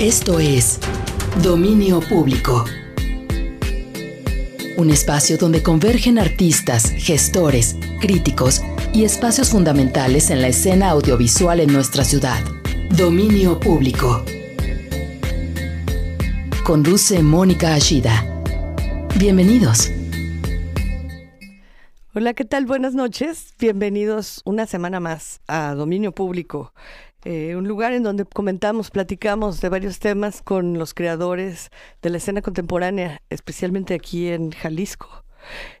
Esto es Dominio Público. Un espacio donde convergen artistas, gestores, críticos y espacios fundamentales en la escena audiovisual en nuestra ciudad. Dominio Público. Conduce Mónica Ashida. Bienvenidos. Hola, ¿qué tal? Buenas noches. Bienvenidos una semana más a Dominio Público, eh, un lugar en donde comentamos, platicamos de varios temas con los creadores de la escena contemporánea, especialmente aquí en Jalisco.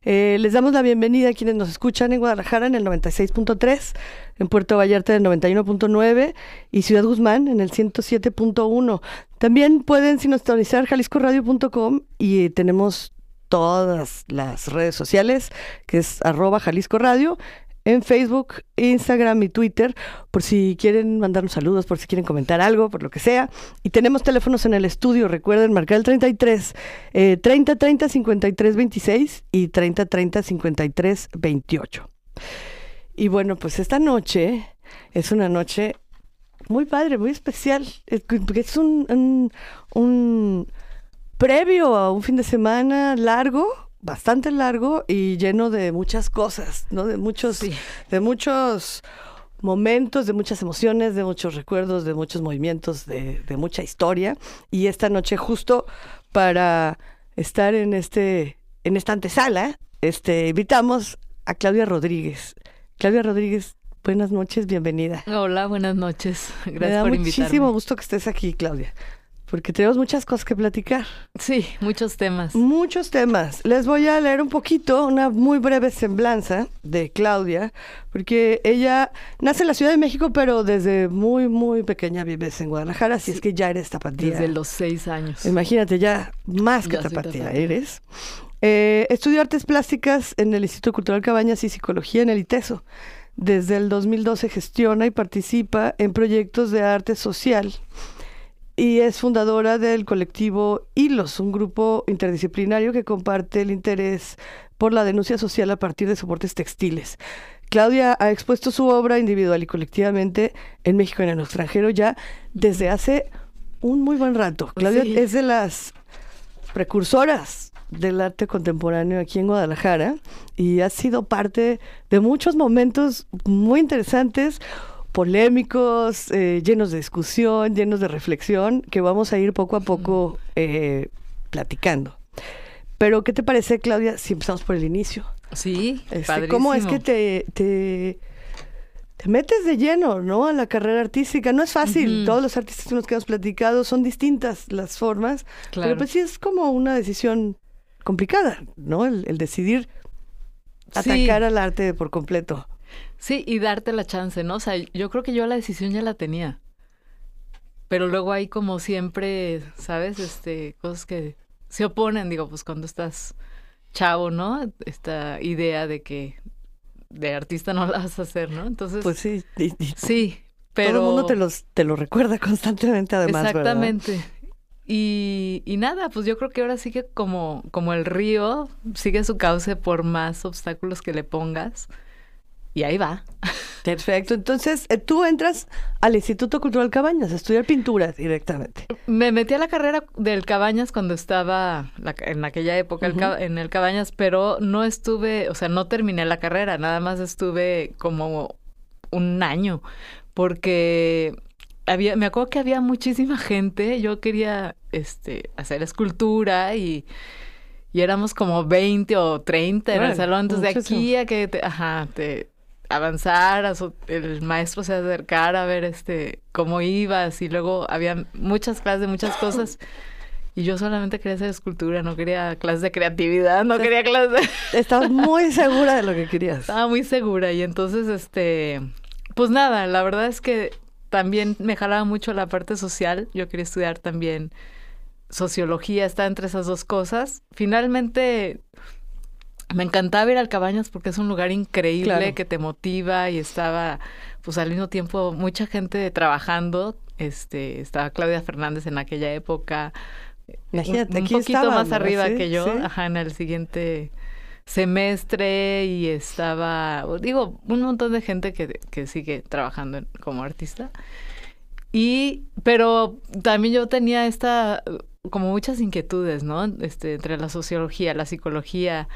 Eh, les damos la bienvenida a quienes nos escuchan en Guadalajara en el 96.3, en Puerto Vallarta en el 91.9 y Ciudad Guzmán en el 107.1. También pueden sintonizar jaliscoradio.com y tenemos todas las redes sociales, que es arroba Jalisco Radio, en Facebook, Instagram y Twitter, por si quieren mandarnos saludos, por si quieren comentar algo, por lo que sea. Y tenemos teléfonos en el estudio, recuerden marcar el 33 eh, 30 30 53 26 y 30 30 53 28. Y bueno, pues esta noche es una noche muy padre, muy especial. Es, es un, un previo a un fin de semana largo bastante largo y lleno de muchas cosas, ¿no? De muchos, de muchos momentos, de muchas emociones, de muchos recuerdos, de muchos movimientos, de, de, mucha historia. Y esta noche, justo para estar en este, en esta antesala, este, invitamos a Claudia Rodríguez. Claudia Rodríguez, buenas noches, bienvenida. Hola, buenas noches. Gracias Me da por muchísimo gusto que estés aquí, Claudia porque tenemos muchas cosas que platicar. Sí, muchos temas. Muchos temas. Les voy a leer un poquito, una muy breve semblanza de Claudia, porque ella nace en la Ciudad de México, pero desde muy, muy pequeña vives en Guadalajara, así es que ya eres tapatía. Desde los seis años. Imagínate, ya más que tapatía, eres. Eh, estudió artes plásticas en el Instituto Cultural Cabañas y psicología en el ITESO. Desde el 2012 gestiona y participa en proyectos de arte social y es fundadora del colectivo Hilos, un grupo interdisciplinario que comparte el interés por la denuncia social a partir de soportes textiles. Claudia ha expuesto su obra individual y colectivamente en México y en el extranjero ya desde hace un muy buen rato. Claudia es de las precursoras del arte contemporáneo aquí en Guadalajara y ha sido parte de muchos momentos muy interesantes polémicos, eh, llenos de discusión, llenos de reflexión, que vamos a ir poco a poco eh, platicando. Pero, ¿qué te parece, Claudia, si empezamos por el inicio? Sí, este, ¿Cómo es que te, te, te, metes de lleno, ¿no? A la carrera artística. No es fácil. Todos los artistas con los que hemos platicado son distintas las formas. Pero pues sí es como una decisión complicada, ¿no? El, decidir atacar al arte por completo. Sí, y darte la chance, ¿no? O sea, yo creo que yo la decisión ya la tenía. Pero luego hay como siempre, ¿sabes? Este, cosas que se oponen, digo, pues cuando estás chavo, ¿no? Esta idea de que de artista no la vas a hacer, ¿no? Entonces. Pues sí. sí, pero. Todo el mundo te, los, te lo recuerda constantemente, además. Exactamente. Y, y, nada, pues yo creo que ahora sigue como, como el río, sigue su cauce por más obstáculos que le pongas. Y ahí va. Perfecto. Entonces, eh, tú entras al Instituto Cultural Cabañas a estudiar pintura directamente. Me metí a la carrera del Cabañas cuando estaba en aquella época en el Cabañas, pero no estuve, o sea, no terminé la carrera, nada más estuve como un año, porque había, me acuerdo que había muchísima gente, yo quería este, hacer escultura y y éramos como 20 o 30 en el salón. Entonces, de aquí a que te, ajá, te, avanzar, a el maestro se acercara a ver este cómo ibas y luego había muchas clases de muchas cosas. Y yo solamente quería hacer escultura, no quería clases de creatividad, no quería clases de... Estabas muy segura de lo que querías. Estaba muy segura y entonces, este, pues nada, la verdad es que también me jalaba mucho la parte social. Yo quería estudiar también sociología, está entre esas dos cosas. Finalmente me encantaba ir al Cabañas porque es un lugar increíble que te motiva y estaba pues al mismo tiempo mucha gente trabajando. Este estaba Claudia Fernández en aquella época. Imagínate, un, poquito más arriba que yo ajá en el siguiente semestre y estaba digo un montón de gente que, que sigue trabajando como artista. Y, pero también yo tenía esta, como muchas inquietudes, ¿no? Este, entre la sociología, la psicología.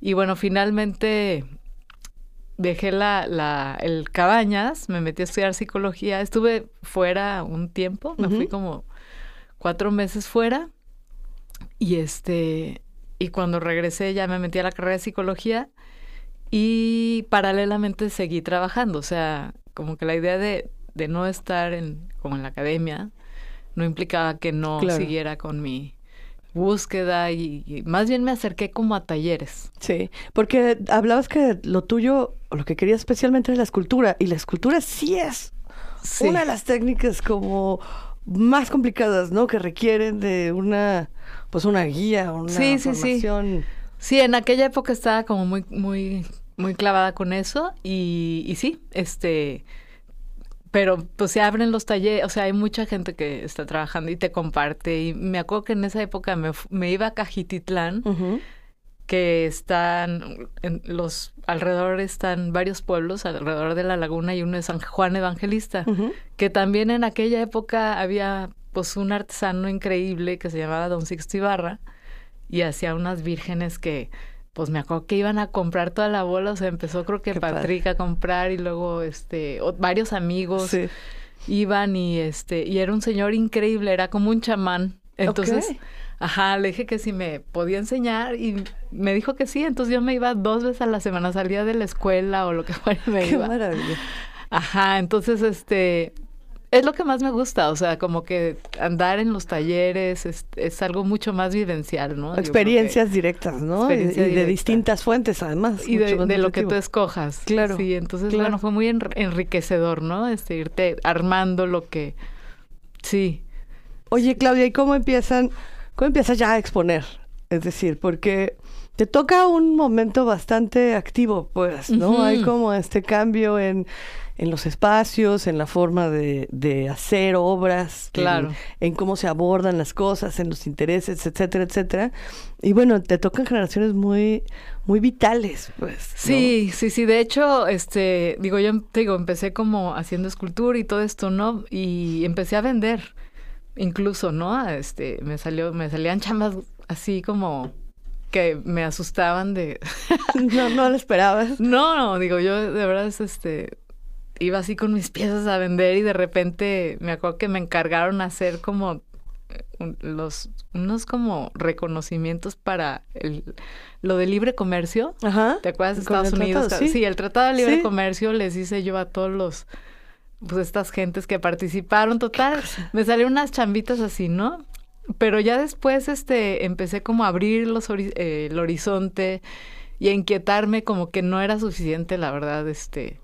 Y bueno, finalmente dejé la, la, el Cabañas, me metí a estudiar psicología. Estuve fuera un tiempo, me fui como cuatro meses fuera. Y este, y cuando regresé ya me metí a la carrera de psicología y paralelamente seguí trabajando. O sea, como que la idea de, de no estar en, como en la academia no implicaba que no siguiera con mi búsqueda y, más bien me acerqué como a talleres. Sí, porque hablabas que lo tuyo, o lo que querías especialmente es la escultura, y la escultura sí es una de las técnicas como más complicadas, ¿no? Que requieren de una, pues una guía, una sí, formación. Sí, sí, en aquella época estaba como muy, muy, muy clavada con eso y, y sí, este, pero pues se abren los talleres, o sea, hay mucha gente que está trabajando y te comparte. Y me acuerdo que en esa época me, me iba a Cajititlán, que están, en los alrededor están varios pueblos alrededor de la laguna y uno es San Juan Evangelista, que también en aquella época había pues un artesano increíble que se llamaba Don Sixto Ibarra y hacía unas vírgenes que pues me acuerdo que iban a comprar toda la bola, o sea, empezó creo que Patrick a comprar y luego este varios amigos iban y este y era un señor increíble, era como un chamán. Entonces, ajá, le dije que si me podía enseñar y me dijo que sí, entonces yo me iba dos veces a la semana, salía de la escuela o lo que fuera y me Qué maravilla. Ajá, entonces este es lo que más me gusta, o sea, como que andar en los talleres es, algo mucho más vivencial, ¿no? Experiencias directas, ¿no? y, de distintas fuentes, además. Y de, lo que tú escojas. Claro. Sí, entonces, bueno, fue muy enriquecedor, ¿no? Este, irte armando lo que... Sí. Oye, Claudia, ¿y cómo empiezan, cómo empiezas ya a exponer? Es decir, porque te toca un momento bastante activo, pues, ¿no? Hay como este cambio en en los espacios, en la forma de, de hacer obras, claro. en, cómo se abordan las cosas, en los intereses, etcétera, etcétera. Y bueno, te tocan generaciones muy, muy vitales, pues. Sí, sí, sí. De hecho, este, digo, yo digo, empecé como haciendo escultura y todo esto, ¿no? Y empecé a vender, incluso, ¿no? Este, me salió, me salían chambas así como que me asustaban de no no lo esperabas no no digo yo de verdad es este iba así con mis piezas a vender y de repente me acuerdo que me encargaron hacer como eh, los unos como reconocimientos para el, lo de libre comercio. Ajá. ¿Te acuerdas de Estados Unidos? ¿sí? el Tratado de Libre Comercio les hice yo a todos los pues estas gentes que participaron, total, me salieron unas chambitas así, ¿no? Pero ya después este empecé como a abrir los eh, el horizonte y a inquietarme como que no era suficiente, la verdad, este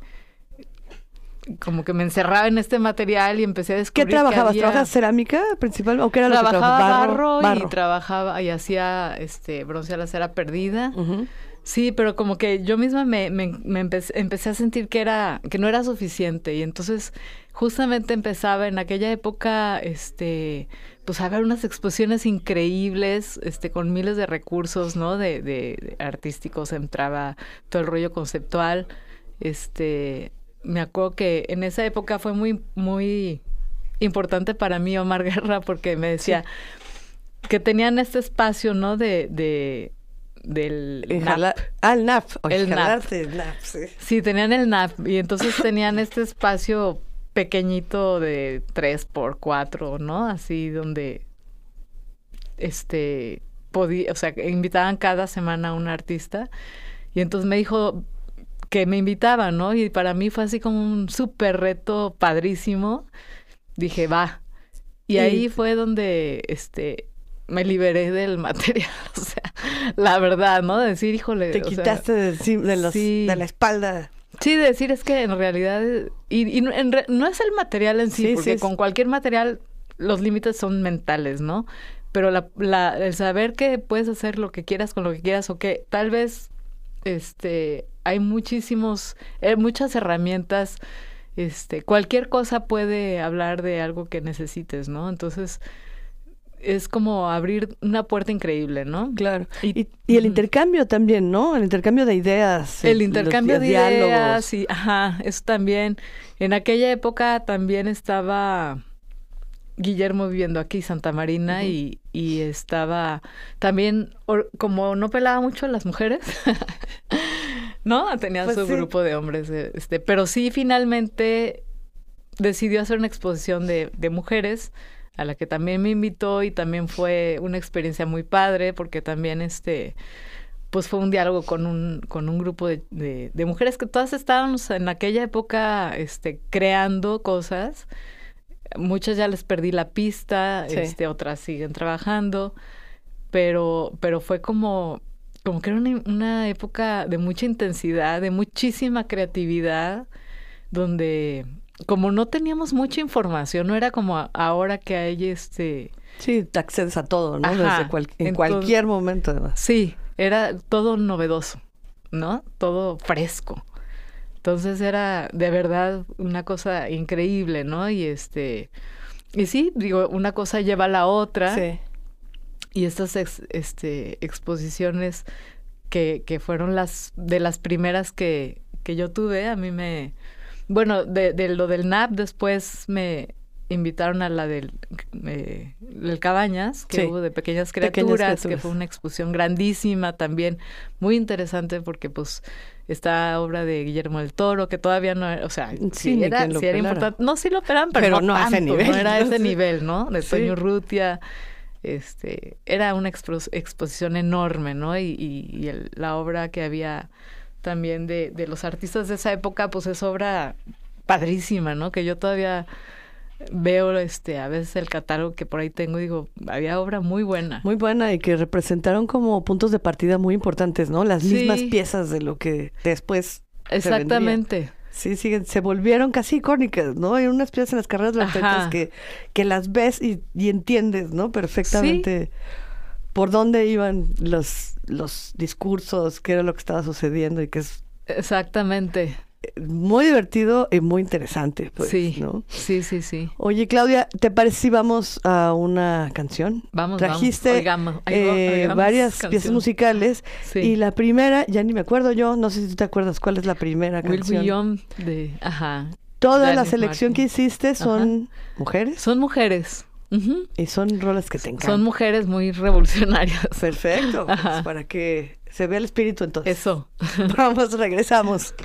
como que me encerraba en este material y empecé a descubrir ¿Qué trabajabas? ¿Trabajabas cerámica principal o qué era lo que trabajaba? Barro, y trabajaba y hacía este bronce a la cera perdida. Sí, pero como que yo misma me, me, empecé, a sentir que era que no era suficiente y entonces justamente empezaba en aquella época este pues a ver unas exposiciones increíbles este con miles de recursos no de, de artísticos entraba todo el rollo conceptual este me acuerdo que en esa época fue muy, muy importante para mí Omar Guerra porque me decía que tenían este espacio, ¿no? De, de del NAP. Ah, el NAP. el NAP. sí. tenían el NAP y entonces tenían este espacio pequeñito de 3 por 4, ¿no? Así donde este podía, o sea, invitaban cada semana a un artista y entonces me dijo, que me invitaban, ¿no? Y para mí fue así como un súper reto padrísimo. Dije, va. Y, ahí fue donde, este, me liberé del material, o sea, la verdad, ¿no? De decir, híjole. Te quitaste de, los, de, la espalda. Sí, de decir es que en realidad, y, no es el material en sí, porque con cualquier material los límites son mentales, ¿no? Pero la, la, el saber que puedes hacer lo que quieras con lo que quieras o que tal vez, este, hay muchísimos, eh, muchas herramientas. Este, cualquier cosa puede hablar de algo que necesites, ¿no? Entonces, es como abrir una puerta increíble, ¿no? Claro. Y, el intercambio también, ¿no? El intercambio de ideas. El intercambio de ideas, y, ajá, eso también. En aquella época también estaba Guillermo viviendo aquí, Santa Marina, y, y, estaba también, como no pelaba mucho a las mujeres, ¿no? Tenía pues su grupo de hombres, este, pero sí finalmente decidió hacer una exposición de, de mujeres a la que también me invitó y también fue una experiencia muy padre porque también este pues fue un diálogo con un, con un grupo de, de, mujeres que todas estábamos en aquella época este, creando cosas. Muchas ya les perdí la pista, este, otras siguen trabajando, pero, pero fue como, como que era una, una época de mucha intensidad, de muchísima creatividad, donde como no teníamos mucha información, no era como ahora que hay este... Sí, te accedes a todo, ¿no? Desde en cualquier momento, además. Sí, era todo novedoso, ¿no? Todo fresco. Entonces era de verdad una cosa increíble, ¿no? Y este... Y sí, digo, una cosa lleva a la otra. Sí. Y estas este, exposiciones que, que fueron las de las primeras que, que yo tuve, a mí me, bueno, de, de lo del NAP después me invitaron a la del, eh, Cabañas, que hubo de pequeñas criaturas, que fue una exposición grandísima también, muy interesante porque pues esta obra de Guillermo del Toro, que todavía no era, o sea, sí, era, sí era importante, no, sí lo operan, pero, no, a ese nivel. No era ese nivel, ¿no? De Toño Rutia, este, era una exposición enorme, ¿no? Y, y, la obra que había también de, de los artistas de esa época, pues es obra padrísima, ¿no? Que yo todavía veo este a veces el catálogo que por ahí tengo y digo, había obra muy buena. Muy buena y que representaron como puntos de partida muy importantes, ¿no? Las mismas piezas de lo que después Exactamente. Sí, sí, se volvieron casi icónicas, ¿no? Hay unas piezas en las carreras de las que, que las ves y, y entiendes, ¿no? Perfectamente por dónde iban los, los discursos, qué era lo que estaba sucediendo y qué es... Exactamente. Muy divertido y muy interesante, pues, sí, ¿no? Sí, sí, sí. Oye, Claudia, ¿te parece si vamos a una canción? Vamos, Trajiste vamos. eh, varias piezas musicales y la primera, ya ni me acuerdo yo, no sé si tú te acuerdas cuál es la primera Will canción. de, ajá. Toda la selección que hiciste son mujeres. Son mujeres. Y son rolas que te encantan. Son mujeres muy revolucionarias. Perfecto. Pues, para que se vea el espíritu entonces. Eso. Vamos, regresamos.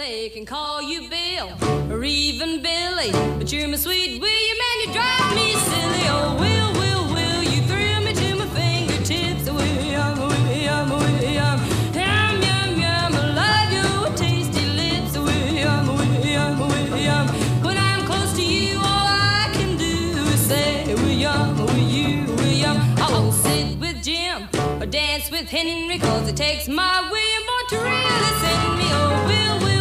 They can call you Bill or even Billy, but you're my sweet William and you drive me silly. Oh, Will, Will, Will, you threw me to my fingertips. Oh, William, oh, William, oh, William. Yum, yum, yum, I love your tasty lips. William, William, William. When I'm close to you, all I can do is say, William, will you, William. I won't sit with Jim or dance with Henry, cause it takes my William boy to really send me. Oh, Will, Will.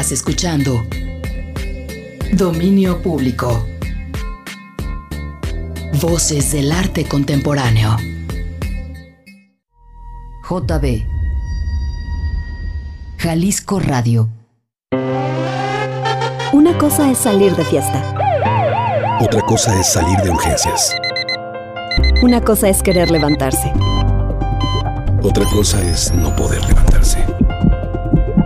Estás escuchando Dominio Público. Voces del arte contemporáneo. JB. Jalisco Radio. Una cosa es salir de fiesta. Otra cosa es salir de urgencias. Una cosa es querer levantarse. Otra cosa es no poder levantarse.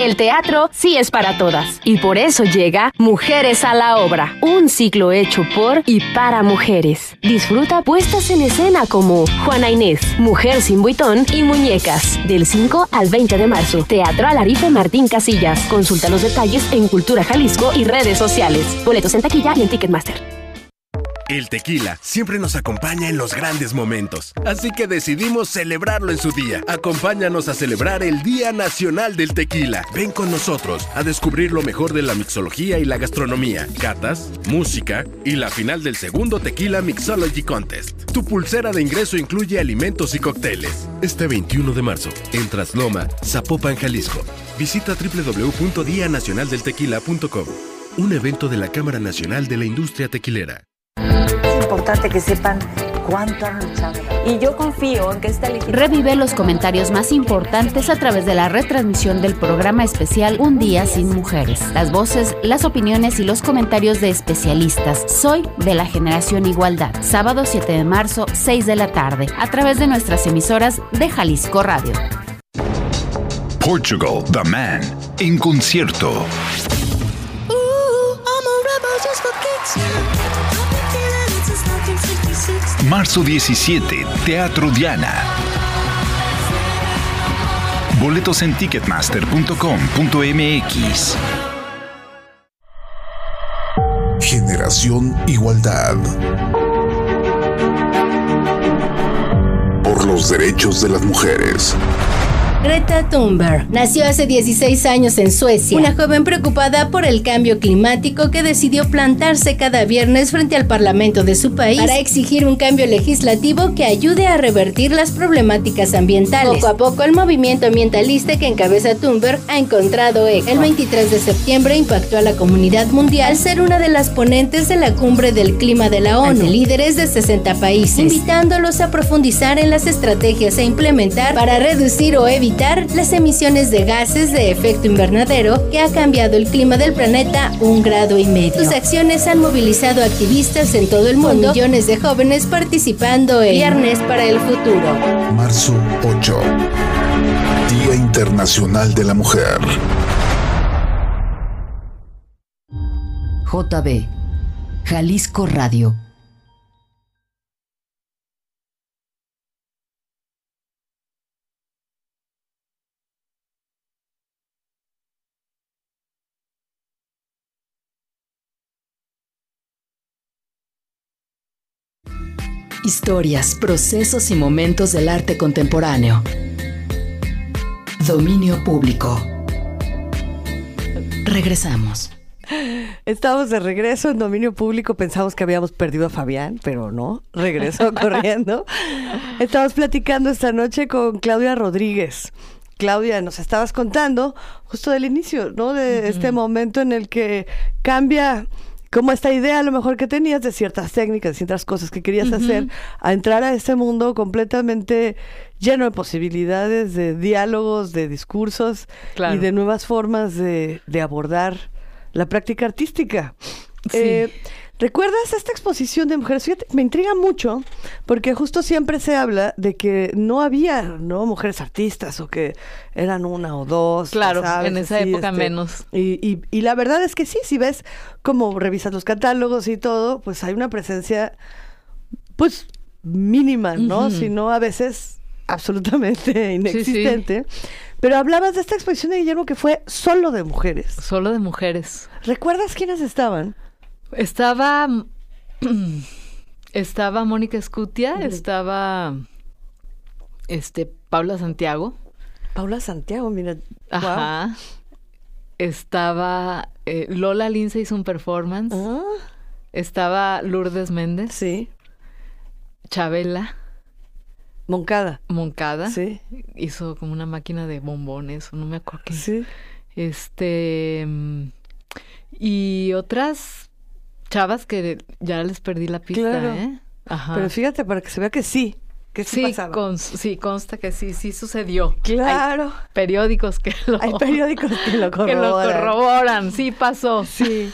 El teatro sí es para todas. Y por eso llega Mujeres a la Obra, un ciclo hecho por y para mujeres. Disfruta puestas en escena como Juana Inés, Mujer sin buitón y Muñecas, del 5 al 20 de marzo. Teatro Alarife Martín Casillas. Consulta los detalles en Cultura Jalisco y redes sociales. Boletos en taquilla y en Ticketmaster. El tequila siempre nos acompaña en los grandes momentos, así que decidimos celebrarlo en su día. Acompáñanos a celebrar el Día Nacional del Tequila. Ven con nosotros a descubrir lo mejor de la mixología y la gastronomía, catas, música y la final del segundo Tequila Mixology Contest. Tu pulsera de ingreso incluye alimentos y cócteles. Este 21 de marzo, en Trasloma, Zapopan, Jalisco. Visita www.dianacionaldeltequila.com, un evento de la Cámara Nacional de la Industria Tequilera. Importante que sepan cuánto han luchado. Y yo confío en que esta Revive los comentarios más importantes a través de la retransmisión del programa especial Un Día Sin Mujeres. Las voces, las opiniones y los comentarios de especialistas. Soy de la Generación Igualdad. Sábado 7 de marzo, 6 de la tarde, a través de nuestras emisoras de Jalisco Radio. Portugal, The Man, en concierto. Marzo 17, Teatro Diana. Boletos en ticketmaster.com.mx. Generación Igualdad. Por los derechos de las mujeres. Greta Thunberg nació hace 16 años en Suecia, una joven preocupada por el cambio climático que decidió plantarse cada viernes frente al Parlamento de su país para exigir un cambio legislativo que ayude a revertir las problemáticas ambientales. Poco a poco el movimiento ambientalista que encabeza Thunberg ha encontrado eco. El 23 de septiembre impactó a la comunidad mundial al ser una de las ponentes de la cumbre del clima de la ONU, líderes de 60 países, invitándolos a profundizar en las estrategias a implementar para reducir o evitar las emisiones de gases de efecto invernadero que ha cambiado el clima del planeta un grado y medio. Sus acciones han movilizado activistas en todo el mundo, con millones de jóvenes participando en Viernes para el Futuro. Marzo 8. Día Internacional de la Mujer. JB. Jalisco Radio. Historias, procesos y momentos del arte contemporáneo. Dominio público. Regresamos. Estamos de regreso en dominio público. Pensamos que habíamos perdido a Fabián, pero no. Regresó corriendo. Estamos platicando esta noche con Claudia Rodríguez. Claudia, nos estabas contando justo del inicio, ¿no? De este momento en el que cambia como esta idea a lo mejor que tenías de ciertas técnicas, de ciertas cosas que querías hacer, a entrar a este mundo completamente lleno de posibilidades, de diálogos, de discursos y de nuevas formas de, de abordar la práctica artística. Eh, ¿Recuerdas esta exposición de mujeres? Fíjate, me intriga mucho porque justo siempre se habla de que no había no mujeres artistas o que eran una o dos. Claro, ¿sabes? en esa época este, menos. Y, y, y la verdad es que sí, si ves cómo revisas los catálogos y todo, pues hay una presencia, pues mínima, ¿no? Ujú. Si no a veces absolutamente inexistente. Pero hablabas de esta exposición de Guillermo que fue solo de mujeres. Solo de mujeres. ¿Recuerdas quiénes estaban? Estaba. Estaba Mónica Escutia, estaba. Este, Paula Santiago. Paula Santiago, mira. Ajá. Estaba. eh, Lola Lince hizo un performance. Ah. Estaba Lourdes Méndez. Sí. Chabela. Moncada. Moncada. Sí. Hizo como una máquina de bombones, no me acuerdo qué. Sí. Este. mm, Y otras chavas que ya les perdí la pista, Claro. ¿eh? Ajá. Pero fíjate, para que se vea que sí, que sí, sí, pasaba. cons- sí, consta que sí, sí sucedió. Claro. Hay periódicos que lo, Hay periódicos que lo que lo corroboran. corroboran. Sí, pasó. Sí.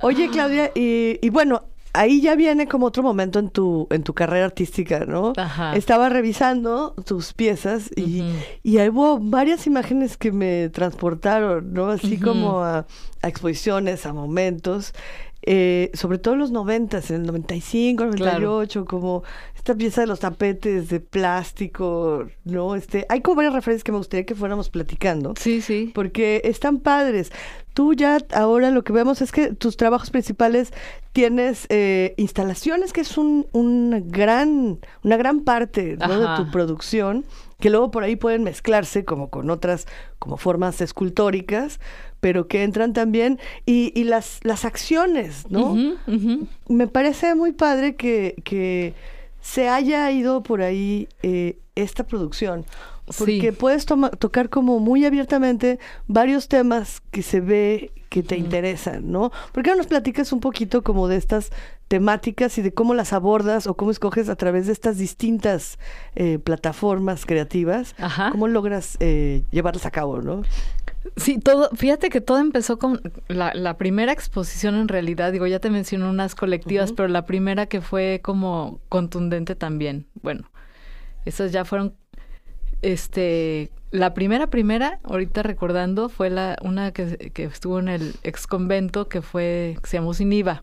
Oye, Claudia, y, y bueno, ahí ya viene como otro momento en tu, en tu carrera artística, ¿no? Ajá. Estaba revisando tus piezas y, y ahí hubo varias imágenes que me transportaron, ¿no? Así como a, a exposiciones, a momentos. Eh, sobre todo en los noventas, en el 95, 98, como esta pieza de los tapetes de plástico, ¿no? Este, hay como varias referencias que me gustaría que fuéramos platicando. Sí, sí. Porque están padres. Tú ya ahora lo que vemos es que tus trabajos principales tienes eh, instalaciones, que es un, un gran, una gran parte ¿no? de tu producción, que luego por ahí pueden mezclarse como con otras, como formas escultóricas, pero que entran también, y, y las, las acciones, ¿no? Me parece muy padre que, que se haya ido por ahí eh, esta producción. Porque Sí. puedes toma- tocar como muy abiertamente varios temas que se ve que te interesan, ¿no? ¿Por qué no nos platicas un poquito como de estas temáticas y de cómo las abordas o cómo escoges a través de estas distintas eh, plataformas creativas? Ajá. ¿Cómo logras eh, llevarlas a cabo, no? Sí, todo, fíjate que todo empezó con la, la primera exposición en realidad, digo, ya te mencioné unas colectivas, pero la primera que fue como contundente también. Bueno, esas ya fueron, este, la primera, primera, ahorita recordando, fue la, una que, que estuvo en el ex convento que fue, que se llamó Sin IVA,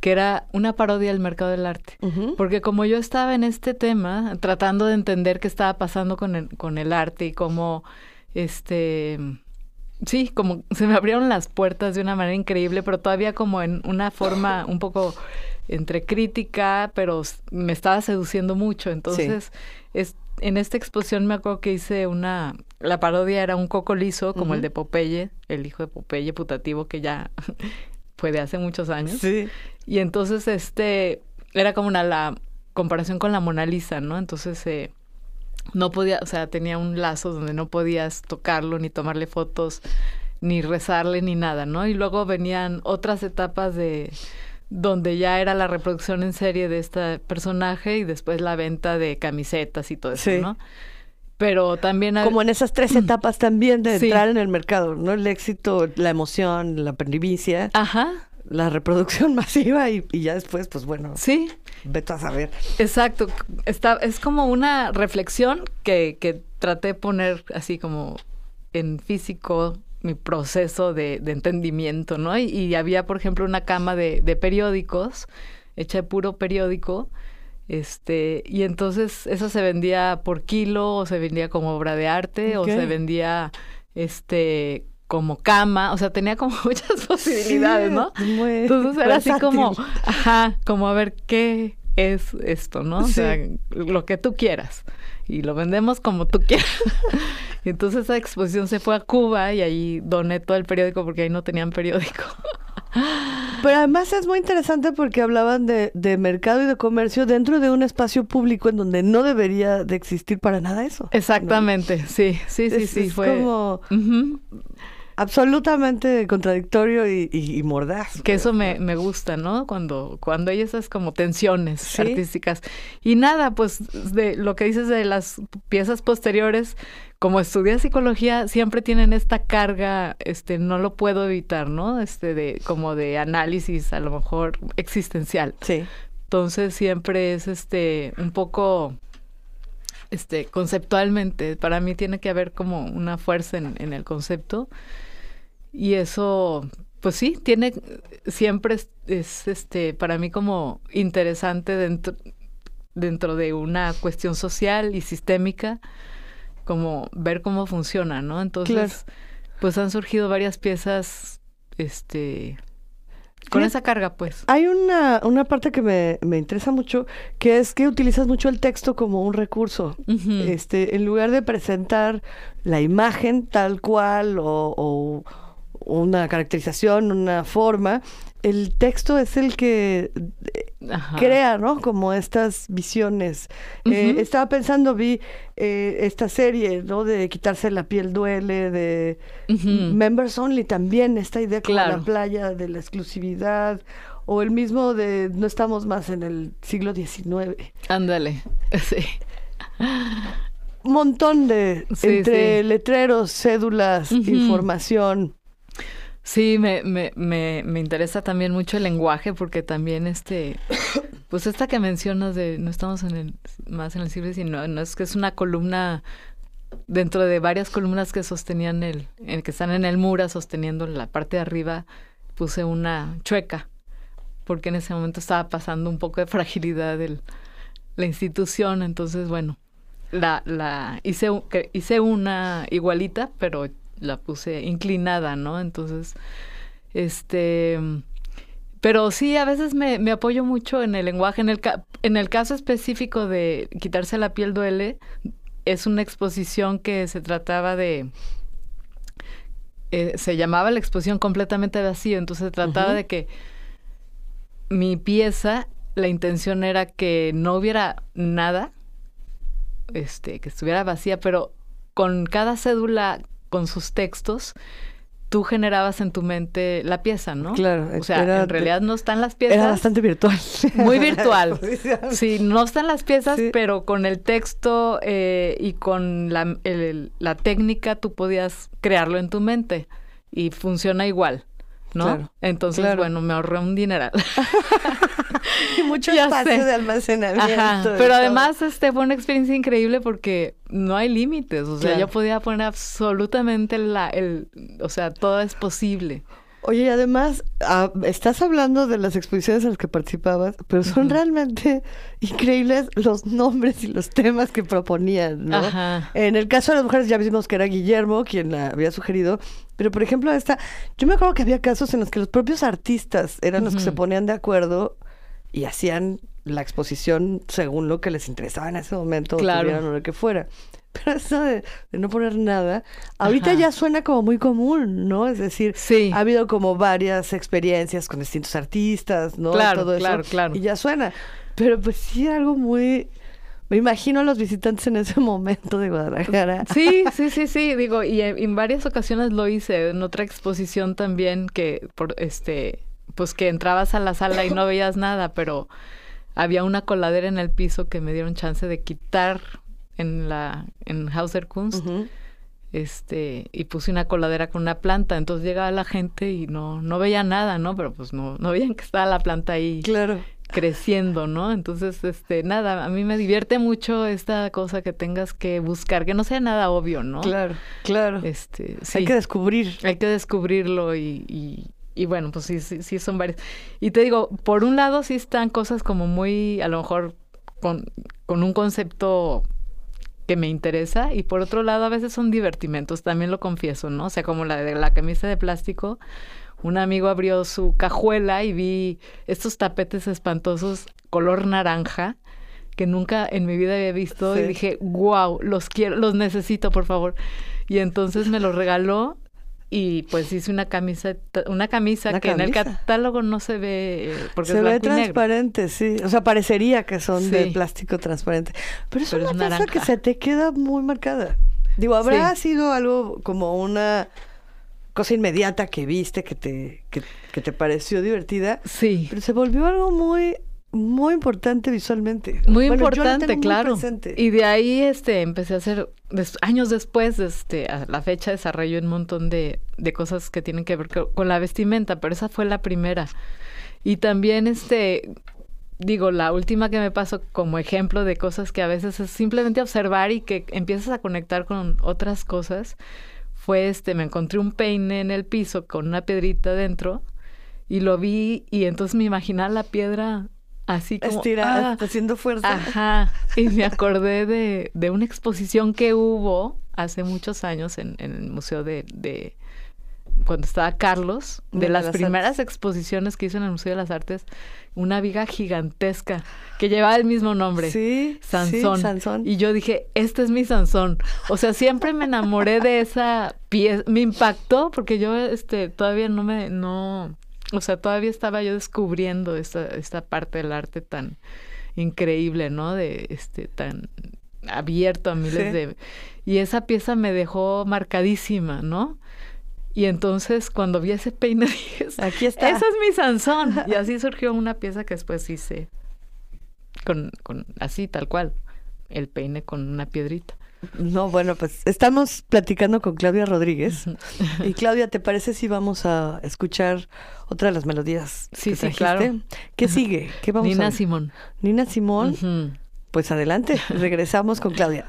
que era una parodia del mercado del arte. Porque como yo estaba en este tema, tratando de entender qué estaba pasando con el, con el arte y cómo, este, sí, como se me abrieron las puertas de una manera increíble, pero todavía como en una forma un poco entre crítica, pero me estaba seduciendo mucho. Entonces, es, en esta exposición me acuerdo que hice una, la parodia era un coco liso, como el de Popeye, el hijo de Popeye putativo que ya fue de hace muchos años. Sí. Y entonces, este, era como una la comparación con la Mona Lisa, ¿no? Entonces, eh, no podía, o sea, tenía un lazo donde no podías tocarlo, ni tomarle fotos, ni rezarle, ni nada, ¿no? Y luego venían otras etapas de donde ya era la reproducción en serie de este personaje y después la venta de camisetas y todo eso, Sí. ¿no? Pero también... Como en esas tres etapas también de Sí. entrar en el mercado, ¿no? El éxito, la emoción, la primicia. Ajá. La reproducción masiva y, y ya después, pues bueno. Sí. Vete a saber. Exacto, está, es como una reflexión que, que traté de poner así como en físico mi proceso de, de entendimiento, ¿no? Y, y había, por ejemplo, una cama de, de periódicos, hecha de puro periódico, este, y entonces eso se vendía por kilo, o se vendía como obra de arte, o se vendía este como cama, o sea, tenía como muchas posibilidades, ¿no? muy Entonces era así como, ajá, como a ver qué es esto, ¿no? O sea, lo que tú quieras. Y lo vendemos como tú quieras. y entonces esa exposición se fue a Cuba y ahí doné todo el periódico porque ahí no tenían periódico. Pero además es muy interesante porque hablaban de, de mercado y de comercio dentro de un espacio público en donde no debería de existir para nada eso. Exactamente, sí, sí, sí, Es- sí. es fue como. Absolutamente contradictorio y, y- y mordaz. que eso me, me gusta, ¿no? Cuando, cuando hay esas como tensiones Sí. artísticas. Y nada, pues de lo que dices de las piezas posteriores, como estudié psicología, siempre tienen esta carga, este, no lo puedo evitar, ¿no? Este, de, como de análisis, a lo mejor existencial. Sí. Entonces siempre es este, un poco este, conceptualmente, para mí tiene que haber como una fuerza en, en el concepto. Y eso, pues sí, tiene, siempre es, es, este, para mí como interesante dentro, dentro de una cuestión social y sistémica, como ver cómo funciona, ¿no? Entonces, Claro. pues han surgido varias piezas, este, con esa carga, pues. Hay una, una parte que me, me interesa mucho, que es que utilizas mucho el texto como un recurso. Este, en lugar de presentar la imagen tal cual o, o- una caracterización, una forma, el texto es el que Ajá. crea, ¿no? Como estas visiones. Eh, estaba pensando, vi eh, esta serie, ¿no? De quitarse la piel duele, de. Members Only también, esta idea Claro. la playa, de la exclusividad, o el mismo de no estamos más en el siglo XIX. Ándale. Sí. Un montón de, Sí, entre sí. letreros, cédulas, información. Sí, me, me, me, me interesa también mucho el lenguaje porque también este, pues esta que mencionas de no estamos en el, más en el siglo XIX, no es que es una columna dentro de varias columnas que sostenían el, el que están en el mura sosteniendo la parte de arriba, puse una chueca porque en ese momento estaba pasando un poco de fragilidad el, la institución, entonces bueno, la, la hice, hice una igualita, pero la puse inclinada, ¿no? Entonces, este, pero sí, a veces me, me apoyo mucho en el lenguaje. En el, ca- en el caso específico de quitarse la piel duele, es una exposición que se trataba de, eh, se llamaba la exposición completamente vacío, entonces se trataba de que mi pieza, la intención era que no hubiera nada, este, que estuviera vacía, pero con cada cédula, con sus textos, tú generabas en tu mente la pieza, ¿no? Claro, O sea, era en realidad no están las piezas. Era bastante virtual. Muy virtual. Sí, no están las piezas, pero con el texto eh, y con la, el- la técnica tú podías crearlo en tu mente y funciona igual, ¿no? Claro, Entonces, claro. bueno, me ahorré un dineral. Y mucho Ya espacio sé. de almacenamiento. Ajá, pero todo. además este fue una experiencia increíble porque no hay límites, o sea, Claro. yo podía poner absolutamente la, el, o sea, todo es posible. Oye, y además, ah, estás hablando de las exposiciones en las que participabas, pero son realmente increíbles los nombres y los temas que proponían, ¿no? Ajá. En el caso de las mujeres ya vimos que era Guillermo quien la había sugerido, pero por ejemplo esta, yo me acuerdo que había casos en los que los propios artistas eran los que se ponían de acuerdo y hacían la exposición según lo que les interesaba en ese momento, Claro. o lo que fuera. Pero eso de, de no poner nada, ahorita Ajá. ya suena como muy común, ¿no? Es decir, ha habido como varias experiencias con distintos artistas, ¿no? Claro, Todo eso, claro, claro. Y ya suena. Pero pues sí, algo muy... Me imagino a los visitantes en ese momento de Guadalajara. Sí, sí, sí, sí, digo, y en, en varias ocasiones lo hice, en otra exposición también que por este pues que entrabas a la sala y no veías nada, pero había una coladera en el piso que me dieron chance de quitar en la en Hauser Kunst. Este, y puse una coladera con una planta, entonces llegaba la gente y no no veía nada, ¿no? Pero pues no no veían que estaba la planta ahí. Claro. creciendo, ¿no? Entonces, este, nada, a mí me divierte mucho esta cosa que tengas que buscar, que no sea nada obvio, ¿no? Claro, claro. Este, sí. Hay que descubrir. Hay que descubrirlo y, y, y bueno, pues sí, sí, sí son varios. Y te digo, por un lado sí están cosas como muy, a lo mejor, con, con un concepto que me interesa y por otro lado a veces son divertimentos, también lo confieso, ¿no? O sea, como la de la camisa de plástico, un amigo abrió su cajuela y vi estos tapetes espantosos color naranja que nunca en mi vida había visto y dije, wow, los quiero, los necesito, por favor. Y entonces me los regaló y pues hice una camisa, una camisa Una que en el catálogo no se ve eh, porque se es ve negro. transparente, sí. O sea, parecería que son de plástico transparente. Pero es Pero una es pieza naranja. que se te queda muy marcada. Digo, habrá sido algo como una cosa inmediata que viste, que te, que, que te pareció divertida. Sí. Pero se volvió algo muy, muy importante visualmente. Muy Bueno, importante, muy claro. Y de ahí este empecé a hacer des- años después, este, a la fecha desarrollé un montón de, de cosas que tienen que ver co- con la vestimenta, pero esa fue la primera. Y también este digo, la última que me pasó como ejemplo de cosas que a veces es simplemente observar y que empiezas a conectar con otras cosas, fue este, me encontré un peine en el piso con una piedrita dentro y lo vi y entonces me imaginaba la piedra así como Estirada, ah, haciendo fuerza. Ajá. Y me acordé de, de una exposición que hubo hace muchos años en, en el Museo de, de, cuando estaba Carlos, de de las las primeras exposiciones que hizo en el Museo de las Artes, una viga gigantesca que llevaba el mismo nombre. Sí, Sansón. sí, Sansón. Y yo dije, este es mi Sansón. O sea, siempre me enamoré de esa pieza. Me impactó porque yo este, todavía no me, no, o sea, todavía estaba yo descubriendo esta, esta parte del arte tan increíble, ¿no? De este, tan abierto a miles Sí. de... Y esa pieza me dejó marcadísima, ¿no? Y entonces cuando vi ese peine dije, Aquí está. ese es mi Sansón. Y así surgió una pieza que después hice con, con así, tal cual, el peine con una piedrita. No, bueno, pues estamos platicando con Claudia Rodríguez. Y Claudia, ¿te parece si vamos a escuchar otra de las melodías? Sí, que sí, trajiste? claro. ¿Qué sigue? ¿Qué vamos Nina a? Simón. Nina Simón. Pues adelante, regresamos con Claudia.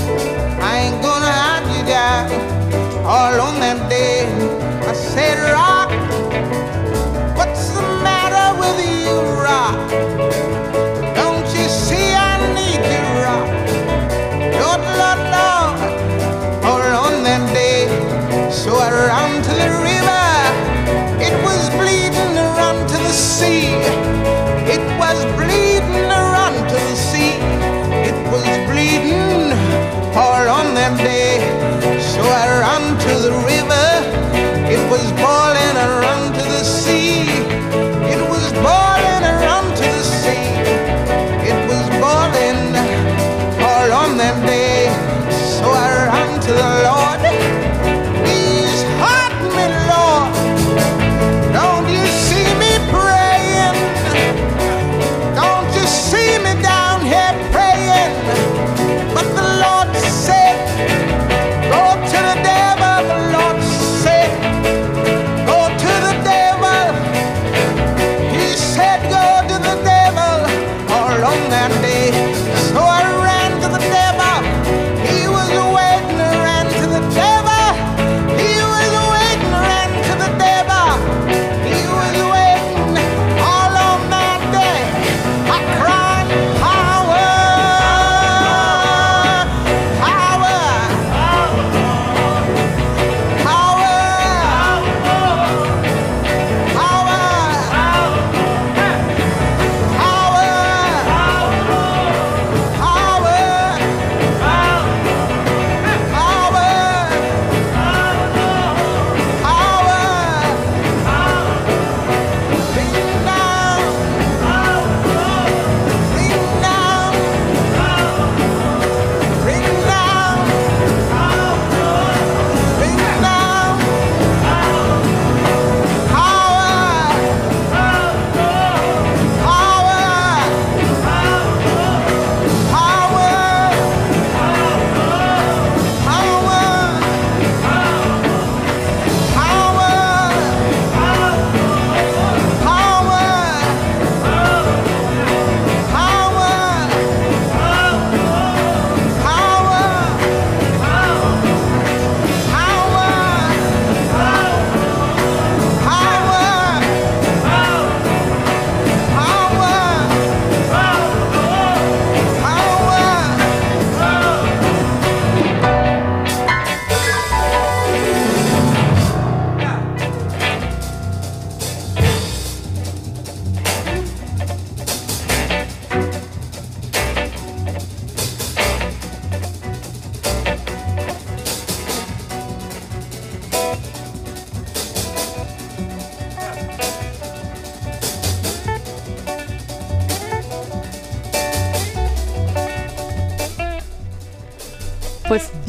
Ain't gonna hide you down all on that day. I said, Rock, what's the matter with you, Rock? love.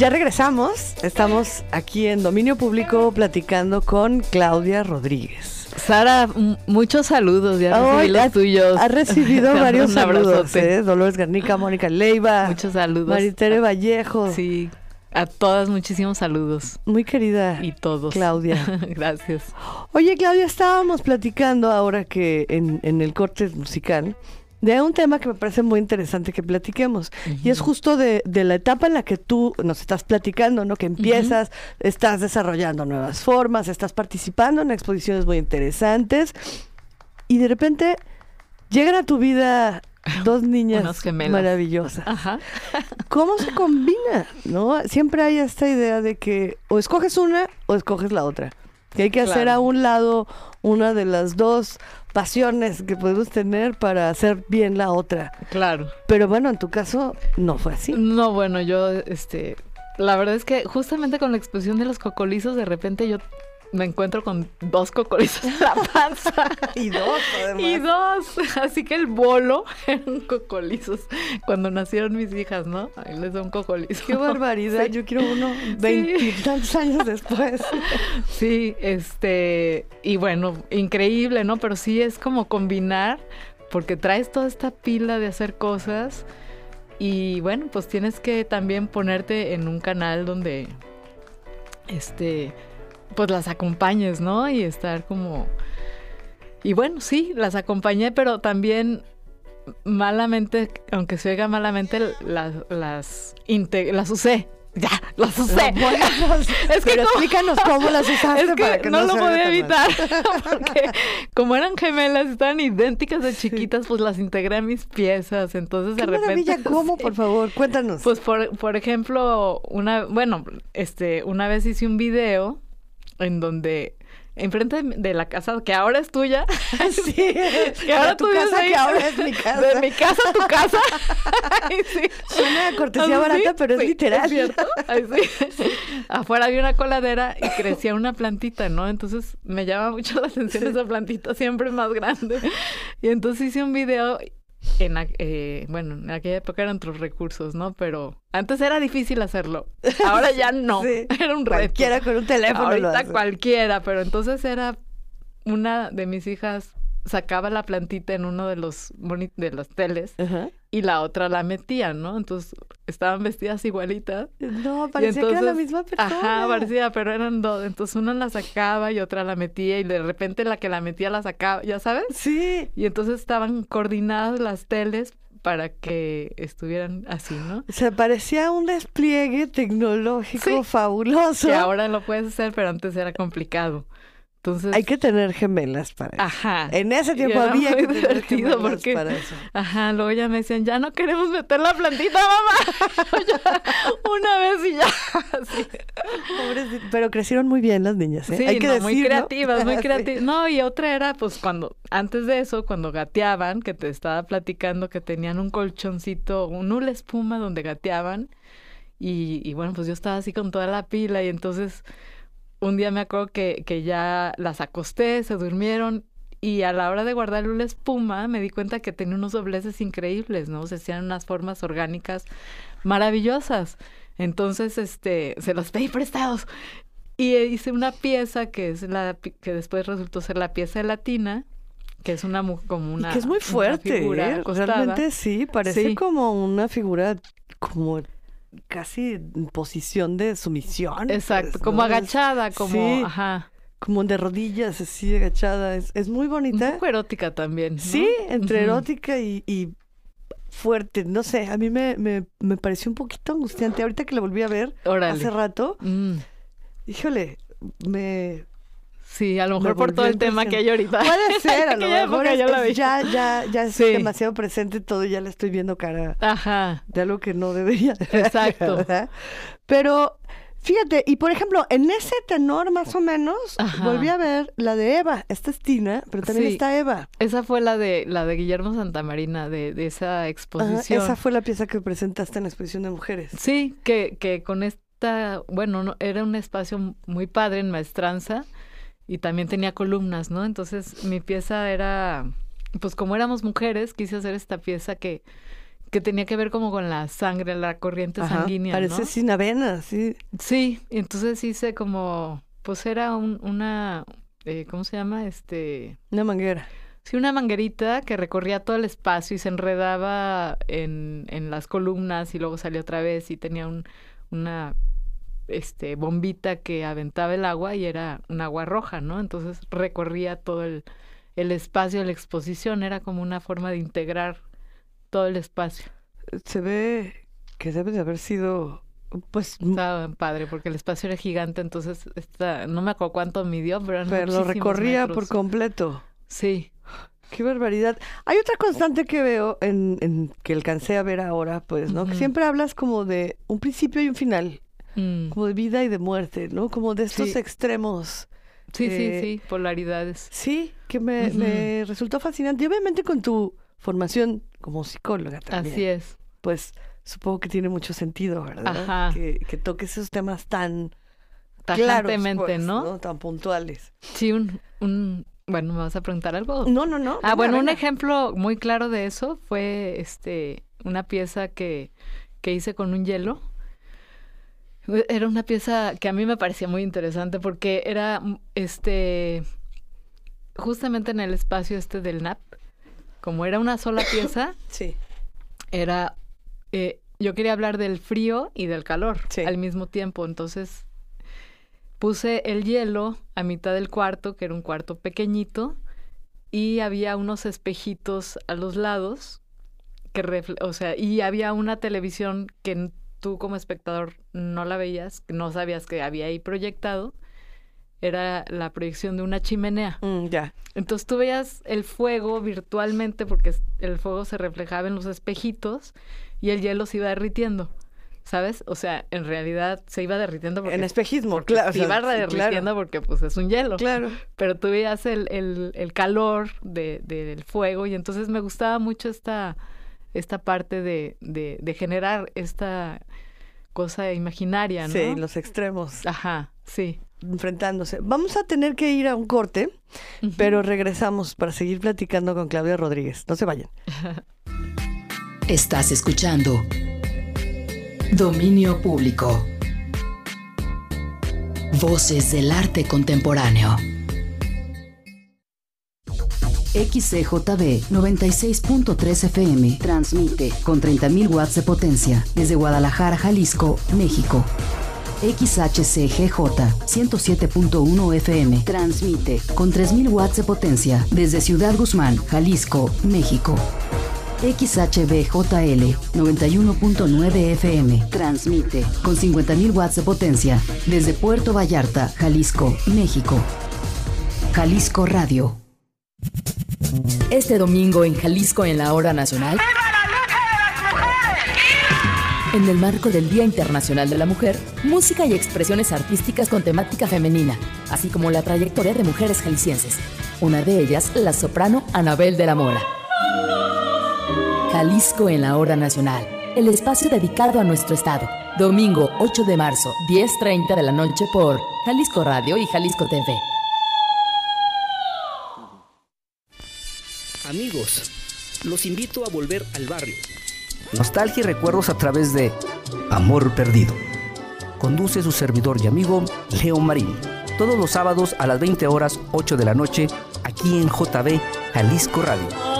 Ya regresamos. Estamos aquí en Dominio Público platicando con Claudia Rodríguez. Sara, muchos saludos, ya recibí Ay, los ha- tuyos. Ha recibido varios saludos. ¿eh? Dolores Garnica, Mónica Leiva. Muchos saludos. Maritere Vallejo. Sí, a todas muchísimos saludos. Muy querida. Y todos. Claudia. Gracias. Oye, Claudia, estábamos platicando ahora que en, en el corte musical de un tema que me parece muy interesante que platiquemos. Y es justo de, de la etapa en la que tú nos estás platicando, ¿no? Que empiezas, estás desarrollando nuevas formas, estás participando en exposiciones muy interesantes y de repente llegan a tu vida dos niñas maravillosas. Ajá. ¿Cómo se combina? ¿No? Siempre hay esta idea de que o escoges una o escoges la otra. Que hay que hacer a un lado una de las dos pasiones que podemos tener para hacer bien la otra. Claro. Pero bueno, en tu caso no fue así. No, bueno, yo, este, la verdad es que justamente con la exposición de los cocolizos, de repente yo me encuentro con dos cocolizos en la panza. y dos, además. Y dos. Así que el bolo eran cocolizos cuando nacieron mis hijas, ¿no? Ahí les da un cocolizo. Qué barbaridad. Sí. Yo quiero uno veintitantos años después. Sí, este, y bueno, increíble, ¿no? Pero sí es como combinar, porque traes toda esta pila de hacer cosas y bueno, pues tienes que también ponerte en un canal donde, este, pues las acompañes, ¿no? Y estar como... Y bueno, sí, las acompañé, pero también malamente, aunque se oiga malamente, las, las, las usé. Ya, las usé. Es que Pero como- explícanos cómo las usaste es que para que no, no lo podía evitar porque como eran gemelas estaban idénticas de chiquitas pues las integré a mis piezas entonces Qué de repente ¿cómo? Por favor, cuéntanos. pues por, por ejemplo una bueno este una vez hice un video en donde enfrente de, la casa que ahora es tuya sí, que ahora de tu casa ahí. que ahora es mi casa. de mi casa a tu casa Ay, sí. Suena a cortesía barata, sí, pero es literal. cierto. Ay, sí. Afuera había una coladera y crecía una plantita, ¿no? Entonces me llama mucho la atención esa plantita, siempre más grande. Y entonces hice un video. En, eh, bueno, en aquella época eran otros recursos, ¿no? Pero antes era difícil hacerlo. Ahora ya no. Sí. Era un reto. Cualquiera con un teléfono lo Ahorita hace. cualquiera, pero entonces era una de mis hijas sacaba la plantita en uno de los de las teles Ajá. Y la otra la metía, ¿no? Entonces estaban vestidas igualitas. No, parecía que era la misma persona. Ajá, parecía, pero eran dos. Entonces una la sacaba y otra la metía y de repente la que la metía la sacaba, ¿ya sabes? Sí. Y entonces estaban coordinadas las teles para que estuvieran así, ¿no? Se parecía un despliegue tecnológico Sí. fabuloso. Que ahora lo puedes hacer, pero antes era complicado. Entonces, Hay que tener gemelas para eso. Ajá. En ese tiempo había que tener divertido gemelas porque, para eso. ajá, luego ya me decían, ya no queremos meter la plantita, mamá. Ya, una vez y ya. Pobres- pero crecieron muy bien las niñas, ¿eh? Sí, Hay que no, muy creativas, muy Sí. creativas. No, y otra era, pues, cuando, antes de eso, cuando gateaban, que te estaba platicando que tenían un colchoncito, un hula espuma donde gateaban. Y, y bueno, pues yo estaba así con toda la pila y entonces un día me acuerdo que, que ya las acosté, se durmieron y a la hora de guardar hula espuma me di cuenta que tenía unos dobleces increíbles, ¿no? Se hacían unas formas orgánicas maravillosas. Entonces, este, se los pedí prestados. Y hice una pieza que es la que después resultó ser la pieza de latina, que es una como una y que es muy fuerte, figura ¿eh? Realmente sí, parece Sí. como una figura como casi en posición de sumisión. Exacto, pues, como agachada, como, sí, ajá, como de rodillas, así agachada. Es, es muy un bonita. poco erótica también. ¿no? Sí, entre erótica y, y fuerte. No sé, a mí me, me, me pareció un poquito angustiante. Ahorita que la volví a ver hace rato, Mm, híjole, me... Sí, a lo me mejor por todo el tema que hay ahorita. Puede ser, a lo mejor es- la es ya, ya, ya es Sí. demasiado presente todo, ya le estoy viendo cara Ajá, de algo que no debería. Exacto. ¿verdad? Pero fíjate, y por ejemplo, en ese tenor más o menos, Ajá. volví a ver la de Eva. Esta es Tina, pero también Sí. está Eva. esa fue la de la de Guillermo Santamarina, de, de esa Ajá, exposición. esa fue la pieza que presentaste en la exposición de mujeres. Sí, que, que con esta, bueno, no, era un espacio muy padre en maestranza y también tenía columnas, ¿no? Entonces mi pieza era, pues como éramos mujeres, quise hacer esta pieza que, que tenía que ver como con la sangre, la corriente Ajá, sanguínea, Parece ¿no? sin avenas, sí. Sí, entonces hice como, pues era un- una, eh, ¿cómo se llama? Este, Una manguera. sí, una manguerita que recorría todo el espacio y se enredaba en, en las columnas y luego salía otra vez y tenía un, una, este, bombita que aventaba el agua y era un agua roja, ¿no? Entonces recorría todo el, el espacio de la exposición, era como una forma de integrar todo el espacio. Se ve que debe de haber sido, pues, Estaba padre porque el espacio era gigante, entonces esta, no me acuerdo cuánto midió, pero, pero lo recorría metros. por completo. Sí. Qué barbaridad. Hay otra constante que veo en, en que alcancé a ver ahora, pues, ¿no? Que siempre hablas como de un principio y un final, Mm. como de vida y de muerte, ¿no? Como de estos Sí. extremos. Sí, sí, Eh, sí, polaridades. Sí, que me, resultó fascinante. Y obviamente con tu formaón como psicóloga también. Así es. Pues supongo que tiene mucho sentido, ¿verdad? Ajá. Que, que toques esos temas tan claros, pues, ¿no? Tan puntuales. Sí, un, un, bueno, ¿me vas a preguntar algo? No, no, no. Ah, bueno, un ejemplo muy claro de eso fue este una pieza que, que hice con un hielo. Era una pieza que a mí me parecía muy interesante porque era mm, este justamente en el espacio este del NAP, como era una sola pieza, Sí. era eh, yo quería hablar del frío y del calor Sí. al mismo tiempo, entonces puse el hielo a mitad del cuarto, que era un cuarto pequeñito, y había unos espejitos a los lados que o sea, y había una televisión que tú como espectador no la veías, no sabías que había ahí proyectado. Era la proyección de una chimenea. Mm, ya. Entonces tú veías el fuego virtualmente porque el fuego se reflejaba en los espejitos y el hielo se iba derritiendo. ¿Sabes? O sea, en realidad se iba derritiendo porque En espejismo, porque claro. se iba derritiendo claro. porque pues es un hielo. Claro. Pero tú veías el, el, el calor de, del fuego y entonces me gustaba mucho esta, esta parte de, de generar esta cosa imaginaria, ¿no? Sí, los extremos Ajá, sí. enfrentándose. Vamos a tener que ir a un corte, pero regresamos para seguir platicando con Claudia Rodríguez. No se vayan. Estás escuchando Dominio Público. Voces del arte contemporáneo. XCJB 96.3 FM transmite con 30.000 watts de potencia desde Guadalajara, Jalisco, México. XHCGJ 107.1 FM transmite con 3.000 watts de potencia desde Ciudad Guzmán, Jalisco, México. XHBJL 91.9 FM transmite con 50.000 watts de potencia desde Puerto Vallarta, Jalisco, México. Jalisco Radio. Este domingo en Jalisco en la Hora Nacional. En el marco del Día Internacional de la Mujer, música y expresiones artísticas con temática femenina, así como la trayectoria de mujeres jaliscienses. Una de ellas, la soprano Anabel de la Mora. Jalisco en la Hora Nacional, el espacio dedicado a nuestro estado. Domingo 8 de marzo, 10.30 de la noche por Jalisco Radio y Jalisco TV. Amigos, los invito a volver al barrio. Nostalgia y recuerdos a través de Amor Perdido. Conduce su servidor y amigo Leo Marín. Todos los sábados a las 20 horas 8 de la noche, aquí en JB Jalisco Radio.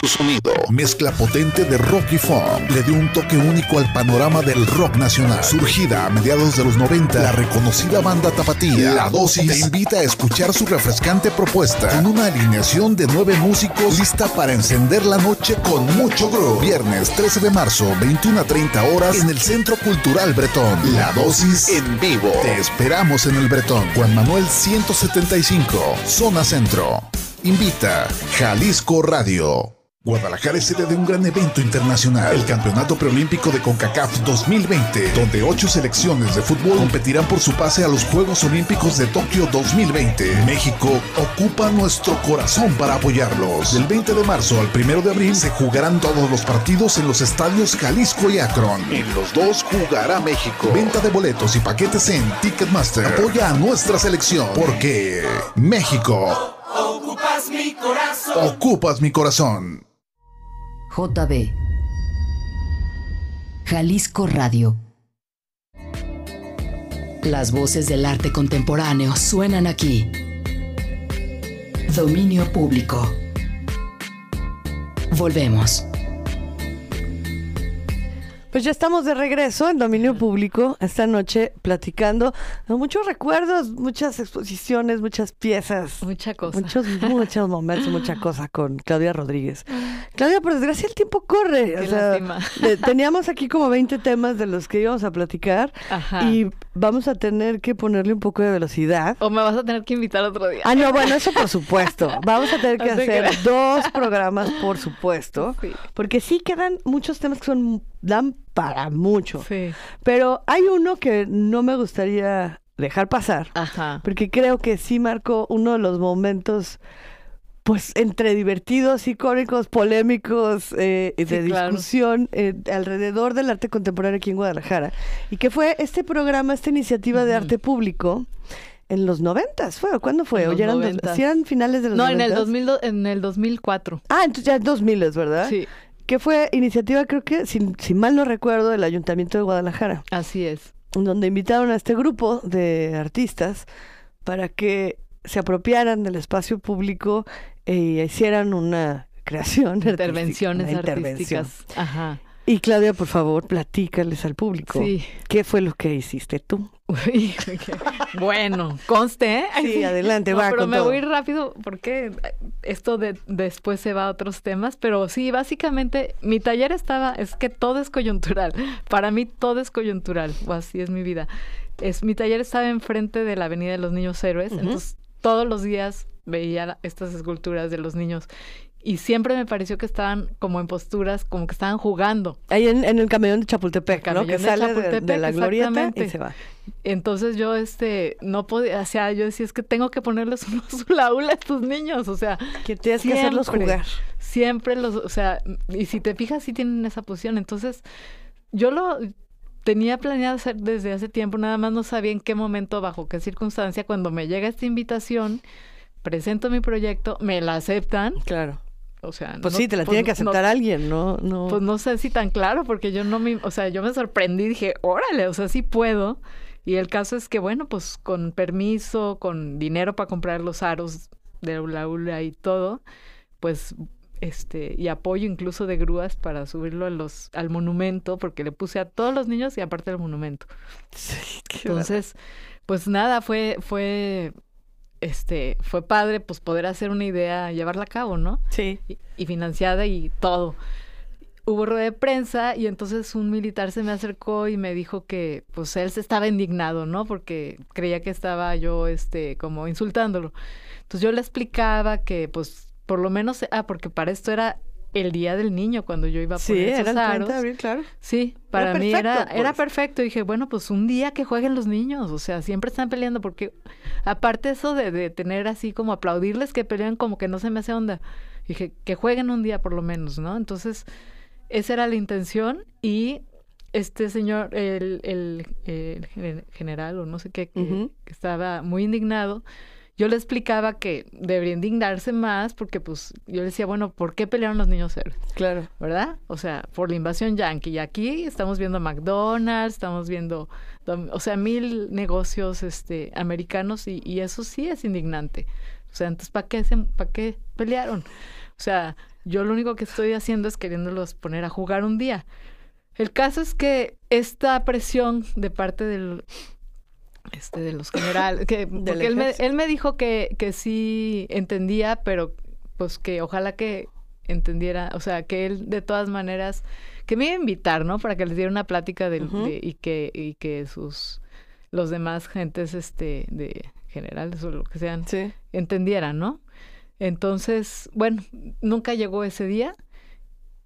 Su sonido, mezcla potente de rock y funk, le dio un toque único al panorama del rock nacional. Surgida a mediados de los 90, la reconocida banda tapatía, La Dosis, te invita a escuchar su refrescante propuesta con una alineación de nueve músicos lista para encender la noche con mucho groove. Viernes 13 de marzo, 21 a 30 horas en el Centro Cultural Bretón. La Dosis en vivo. Te esperamos en el Bretón. Juan Manuel 175, Zona Centro. Invita Jalisco Radio. Guadalajara es sede de un gran evento internacional, el Campeonato Preolímpico de CONCACAF 2020, donde ocho selecciones de fútbol competirán por su pase a los Juegos Olímpicos de Tokio 2020. México ocupa nuestro corazón para apoyarlos. Del 20 de marzo al 1 de abril se jugarán todos los partidos en los estadios Jalisco y Akron. En los dos jugará México. Venta de boletos y paquetes en Ticketmaster. Apoya a nuestra selección, porque México Ocupa Ocupas mi corazón. Ocupas mi corazón. JB. Jalisco Radio. Las voces del arte contemporáneo suenan aquí. Dominio público. Volvemos. Pues ya estamos de regreso en Dominio Público esta noche platicando muchos recuerdos, muchas exposiciones, muchas piezas. Mucha cosa. Muchos, muchos momentos, mucha cosa con Claudia Rodríguez. Claudia, por desgracia el tiempo corre. o Qué sea, lástima. de- teníamos aquí como 20 temas de los que íbamos a platicar Ajá. y vamos a tener que ponerle un poco de velocidad. O me vas a tener que invitar otro día. Ah, no, bueno, eso por supuesto. Vamos a tener que No hacer creas. dos programas, por supuesto. Sí. Porque sí quedan muchos temas que son dan para mucho. Sí. Pero hay uno que no me gustaría dejar pasar. Ajá. Porque creo que sí marcó uno de los momentos, pues, entre divertidos, icónicos, polémicos, eh, de Sí, claro. discusión eh, alrededor del arte contemporáneo aquí en Guadalajara. Y que fue este programa, esta iniciativa de arte público en los noventas, ¿fue? ¿O ¿Cuándo fue? En ¿O ya eran, dos- noventas. sí eran finales de los No, en el, noventas? 2000, do- en el 2004. Ah, entonces ya es 2000, ¿es ¿verdad? Sí. Que fue iniciativa, creo que, si, si mal no recuerdo, del Ayuntamiento de Guadalajara Así es. donde invitaron a este grupo de artistas para que se apropiaran del espacio público e hicieran una creación artística, Intervenciones intervención. artísticas. Ajá. Y Claudia, por favor, platícales al público. Sí. ¿Qué fue lo que hiciste tú? Uy, bueno, conste, ¿eh? Sí, adelante, No, va Pero con me todo. voy rápido porque esto de después se va a otros temas, pero sí, básicamente mi taller estaba, es que todo es coyuntural. Para mí todo es coyuntural, o así es mi vida. Es mi taller estaba enfrente de la Avenida de los Niños Héroes, entonces todos los días veía estas esculturas de los niños y siempre me pareció que estaban como en posturas, como que estaban jugando. Ahí en, en el camellón de Chapultepec, ¿no? Que de sale de- la glorieta y se va. Entonces yo, este, no podía, o sea, yo decía, es que tengo que ponerles unos laúl a estos niños, o sea. Que tienes que hacerlos jugar. Siempre los, o sea, y si te fijas, sí tienen esa posición. Entonces, yo lo tenía planeado hacer desde hace tiempo, nada más no sabía en qué momento, bajo qué circunstancia, cuando me llega esta invitación, presento mi proyecto, me la aceptan. Claro. O sea, Pues no- sí, te la pues tiene que no- aceptar alguien, ¿no? no. pues no sé si tan claro, porque yo no me, o sea, yo me sorprendí, dije, órale, o sea, sí puedo. Y el caso es que, bueno, pues con permiso, con dinero para comprar los aros de la ULA y todo, pues, este, y apoyo incluso de grúas para subirlo a los, al monumento, porque le puse a todos los niños y aparte del monumento. Entonces, pues nada, fue, fue, este, fue padre, pues poder hacer una idea, llevarla a cabo, ¿no? Sí. Y, y financiada y todo. Hubo rueda de prensa y entonces un militar se me acercó y me dijo que, pues él se estaba indignado, ¿no? Porque creía que estaba yo, este, como insultándolo. Entonces yo le explicaba que, pues, por lo menos, ah, porque para esto era el día del niño cuando yo iba a Sí, poner era esos el 30 aros. de abril, claro. Sí, para mí perfecto, era, era pues. perfecto. Dije, bueno, pues un día que jueguen los niños, o sea, siempre están peleando, porque aparte eso de, de tener así como aplaudirles que pelean, como que no se me hace onda. Dije, que jueguen un día por lo menos, ¿no? Entonces, esa era la intención y este señor, el, el, el gen- general o no sé qué, que estaba muy indignado, yo le explicaba que debería indignarse más porque pues yo le decía, bueno, ¿por qué pelearon los niños héroes? Claro. ¿verdad? O sea, por la invasión yankee. Y aquí estamos viendo McDonald's, estamos viendo, o sea, mil negocios este, americanos y, y eso sí es indignante. O sea, entonces, ¿para qué, se- ¿para qué pelearon? O sea, yo lo único que estoy haciendo es queriéndolos poner a jugar un día. El caso es que esta presión de parte del este de los generales que porque él me, él me dijo que, que sí entendía pero pues que ojalá que entendiera o sea que él de todas maneras que me iba a invitar no para que les diera una plática del- de- y que y que sus los demás gentes este de generales o lo que sean Sí. entendieran no entonces bueno nunca llegó ese día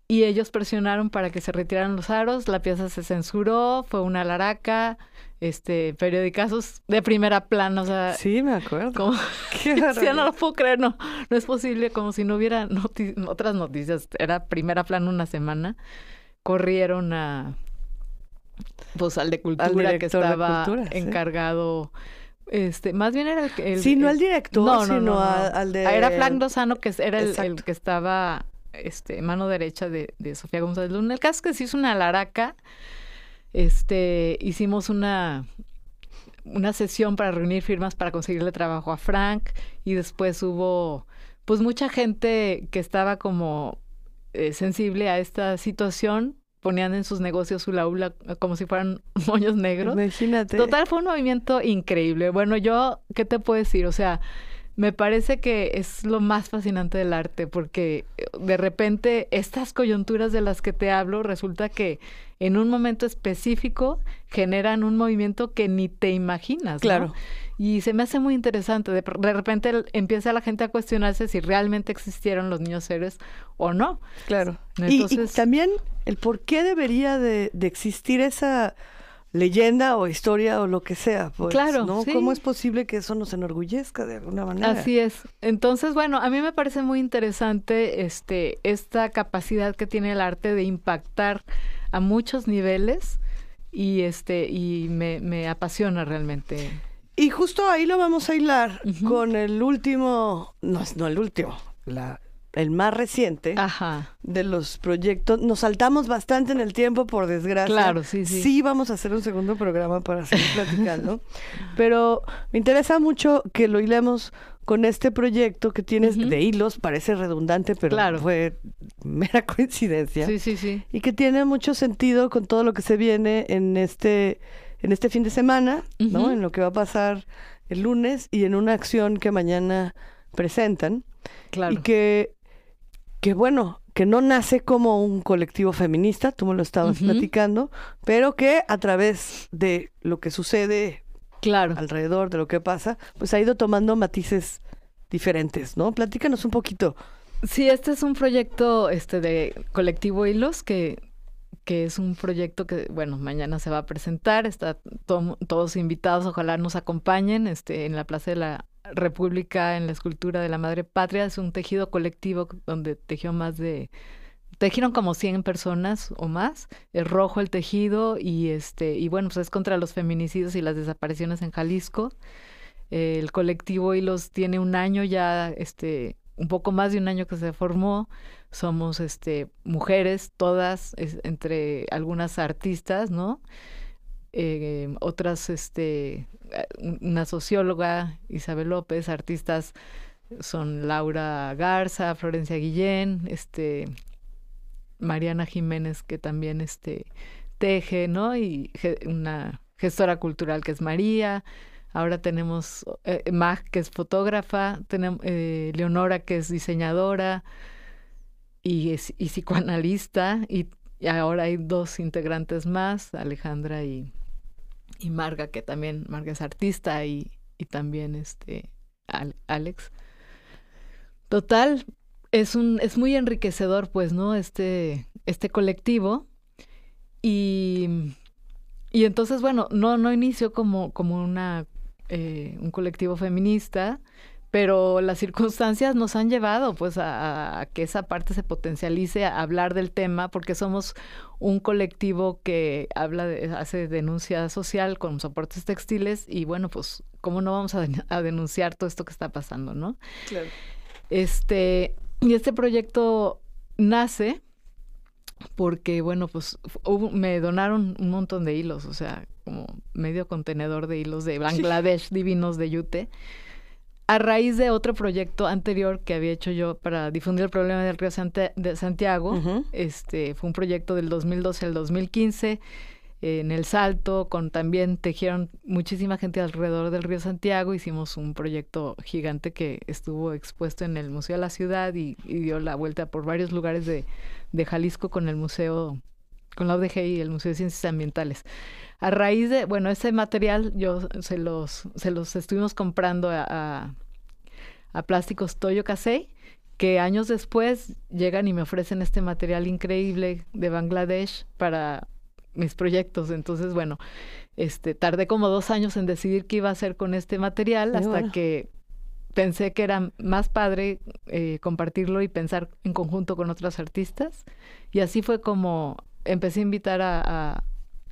y ellos presionaron para que se retiraran los aros, la pieza se censuró, fue una laraca, este, periodicazos de primera plana, o sea, Sí, me acuerdo. como Qué barbaridad. no lo puedo creer, no, no es posible, como si no hubiera noti- otras noticias, era primera plana una semana, corrieron a pues al de cultura que estaba Cultura, sí. encargado Este, más bien era el Sí, no el- al director, sino a- al de- Era Frank Lozano, que era el, que estaba este, mano derecha de, de Sofía González Luna. El caso es que se hizo una laraca. Este, hicimos una, una sesión para reunir firmas para conseguirle trabajo a Frank y después hubo pues mucha gente que estaba como eh, sensible a esta situación ponían en sus negocios hula hula como si fueran moños negros. Imagínate. Total, fue un movimiento increíble. Bueno, yo, ¿qué te puedo decir? O sea, me parece que es lo más fascinante del arte, porque eh, de repente estas coyunturas de las que te hablo resulta que en un momento específico generan un movimiento que ni te imaginas. ¿no? Claro. Y se me hace muy interesante. De, de repente empieza la gente a cuestionarse si realmente existieron los niños héroes o no. Claro. Y- y, Entonces, también el por qué debería de, de existir esa leyenda o historia o lo que sea. Pues, Claro, ¿no? sí. ¿Cómo es posible que eso nos enorgullezca de alguna manera? Así es. Entonces, bueno, a mí me parece muy interesante este esta capacidad que tiene el arte de impactar a muchos niveles y este y me, me apasiona realmente. Y justo ahí lo vamos a hilar con el último, no, es- no el último, la, el más reciente de los proyectos. Nos saltamos bastante en el tiempo, por desgracia. Claro, sí, sí. Sí, vamos a hacer un segundo programa para seguir platicando. Pero me interesa mucho que lo hilemos con este proyecto que tienes de hilos, parece redundante, pero Claro. fue mera coincidencia. Sí, sí, sí. Y que tiene mucho sentido con todo lo que se viene en este, en este fin de semana, ¿no? En lo que va a pasar el lunes y en una acción que mañana presentan. Claro. Y que, que bueno, que no nace como un colectivo feminista, tú me lo estabas platicando, pero que a través de lo que sucede claro. alrededor de lo que pasa, pues ha ido tomando matices diferentes, ¿no? Platícanos un poquito. Sí, este es un proyecto este de Colectivo Hilos que que es un proyecto que, bueno, mañana se va a presentar, está to- todos invitados, ojalá nos acompañen este, en la Plaza de la República, en la escultura de la Madre Patria, es un tejido colectivo donde tejió más de, tejieron como 100 personas o más, es rojo el tejido y este, y bueno, pues es contra los feminicidios y las desapariciones en Jalisco. El colectivo Hilos tiene un año ya, este, un poco más de un año que se formó. Somos este mujeres, todas, entre algunas artistas, ¿no? Eh, otras, este, eh, una socióloga, Isabel López, artistas son Laura Garza, Florencia Guillén, este, Mariana Jiménez, que también este, teje, ¿no? Y una gestora cultural que es María. Ahora tenemos eh, Mag, que es fotógrafa, tenemos eh, Leonora, que es diseñadora y, psicoanalista. Y ahora hay dos integrantes más, Alejandra y, y Marga, que también, Marga es artista y, y también este Al- Alex. Total, es un, es muy enriquecedor, pues, ¿no? Este, este colectivo. Y, y entonces, bueno, no, no inició como, como una, eh, un colectivo feminista, pero las circunstancias nos han llevado pues a, a que esa parte se potencialice, a hablar del tema, porque somos un colectivo que habla de, hace denuncia social con soportes textiles y bueno, pues cómo no vamos a denunciar todo esto que está pasando, ¿no? Claro. Este, y este proyecto nace porque, bueno, pues hubo- me donaron un montón de hilos, o sea, como medio contenedor de hilos de Bangladesh divinos de Yute, a raíz de otro proyecto anterior que había hecho yo para difundir el problema del río de Santiago. Este fue un proyecto del 2012 al 2015 eh, en El Salto, con también tejieron muchísima gente alrededor del río Santiago. Hicimos un proyecto gigante que estuvo expuesto en el Museo de la Ciudad y, y dio la vuelta por varios lugares de, de Jalisco con el museo, con la UDG y el Museo de Ciencias Ambientales. A raíz de, bueno, ese material yo se los, se los estuvimos comprando a, a, a Plásticos Toyo Kasei, que años después llegan y me ofrecen este material increíble de Bangladesh para mis proyectos. Entonces, bueno, este, tardé como dos años en decidir qué iba a hacer con este material Muy hasta bueno. que pensé que era más padre eh, compartirlo y pensar en conjunto con otros artistas. Y así fue como empecé a invitar a,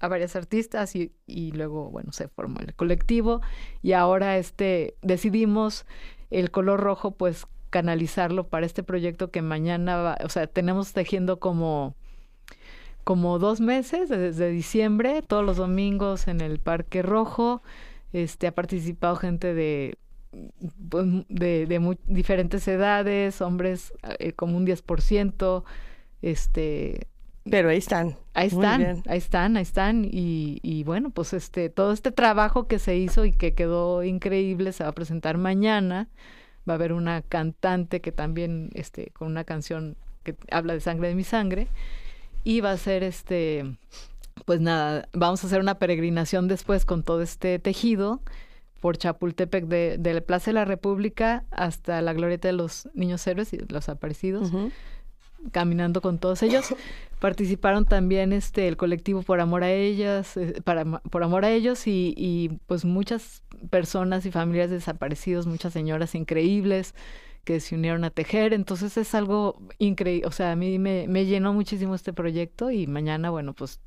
a- varias artistas y, y luego, bueno, se formó el colectivo y ahora este decidimos el color rojo, pues canalizarlo para este proyecto que mañana va, o sea, tenemos tejiendo como como dos meses, desde diciembre, todos los domingos en el Parque Rojo. Este, ha participado gente de, pues, de, de diferentes edades, hombres eh, como un 10%, este... Pero ahí están. Ahí están, ahí están, ahí están. Y, y bueno, pues este, todo este trabajo que se hizo y que quedó increíble se va a presentar mañana. Va a haber una cantante que también, este, con una canción que habla de sangre de mi sangre. Y va a ser este, pues nada, vamos a hacer una peregrinación después con todo este tejido por Chapultepec de, de la Plaza de la República hasta la Glorieta de los Niños Héroes y los Aparecidos caminando con todos ellos. Participaron también este el colectivo Por Amor a Ellas, eh, para, por Amor a Ellos y, y, pues muchas personas y familias desaparecidos, muchas señoras increíbles que se unieron a tejer. Entonces es algo increíble, o sea, a mí me, me llenó muchísimo este proyecto y mañana, bueno, pues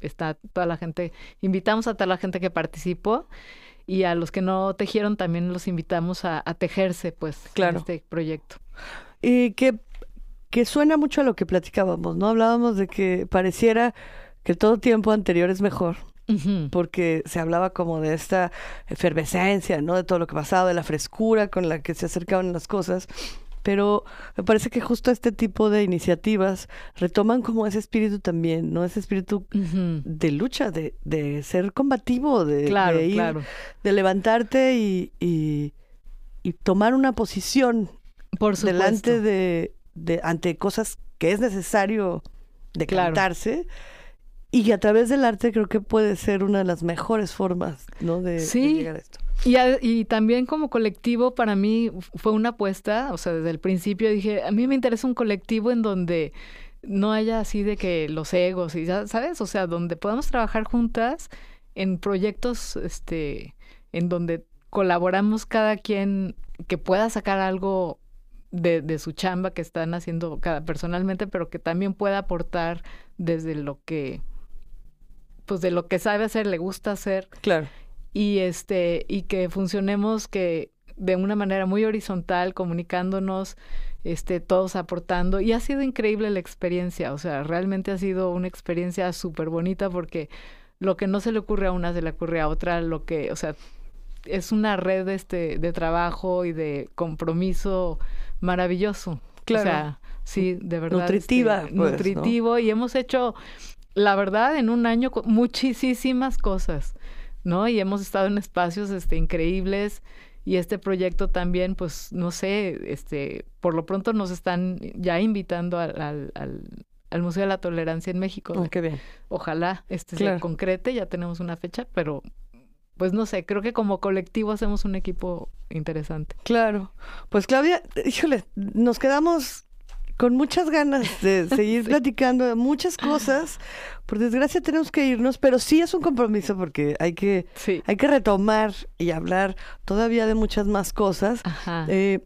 está toda la gente, invitamos a toda la gente que participó y a los que no tejieron también los invitamos a, a tejerse pues Claro. en este proyecto. Y que, que suena mucho a lo que platicábamos, ¿no? Hablábamos de que pareciera que todo tiempo anterior es mejor. Porque se hablaba como de esta efervescencia, ¿no? De todo lo que pasaba, de la frescura con la que se acercaban las cosas. Pero me parece que justo este tipo de iniciativas retoman como ese espíritu también, ¿no? Ese espíritu de lucha, de, de ser combativo, de, Claro, de ir, claro. de levantarte y, y, y tomar una posición Por delante de, de ante cosas que es necesario decantarse y que a través del arte creo que puede ser una de las mejores formas, ¿no? De, de Sí. llegar a esto. Y, a- y también como colectivo para mí fue una apuesta, o sea, desde el principio dije, a mí me interesa un colectivo en donde no haya así de que los egos y ya, sabes, o sea, donde podamos trabajar juntas en proyectos este en donde colaboramos cada quien que pueda sacar algo de, de su chamba que están haciendo cada personalmente, pero que también pueda aportar desde lo que pues de lo que sabe hacer, le gusta hacer Claro. y este y que funcionemos que de una manera muy horizontal comunicándonos este todos aportando y ha sido increíble la experiencia o sea realmente ha sido una experiencia súper bonita porque lo que no se le ocurre a una se le ocurre a otra lo que o sea es una red este de trabajo y de compromiso maravilloso Claro. o sea sí de verdad Nutritiva, este, pues, ¿no? nutritivo y hemos hecho la verdad en un año muchísimas cosas ¿no? Y hemos estado en espacios este, increíbles y este proyecto también, pues, no sé, este, por lo pronto nos están ya invitando al, al, al, al Museo de la Tolerancia en México. Oh, qué bien. Ojalá este Claro. se concrete, ya tenemos una fecha, pero pues no sé, creo que como colectivo hacemos un equipo interesante. Claro. Pues Claudia, híjole, nos quedamos con muchas ganas de seguir platicando de muchas cosas. Por desgracia tenemos que irnos, pero sí es un compromiso porque hay que, hay que retomar y hablar todavía de muchas más cosas. Ajá. Eh,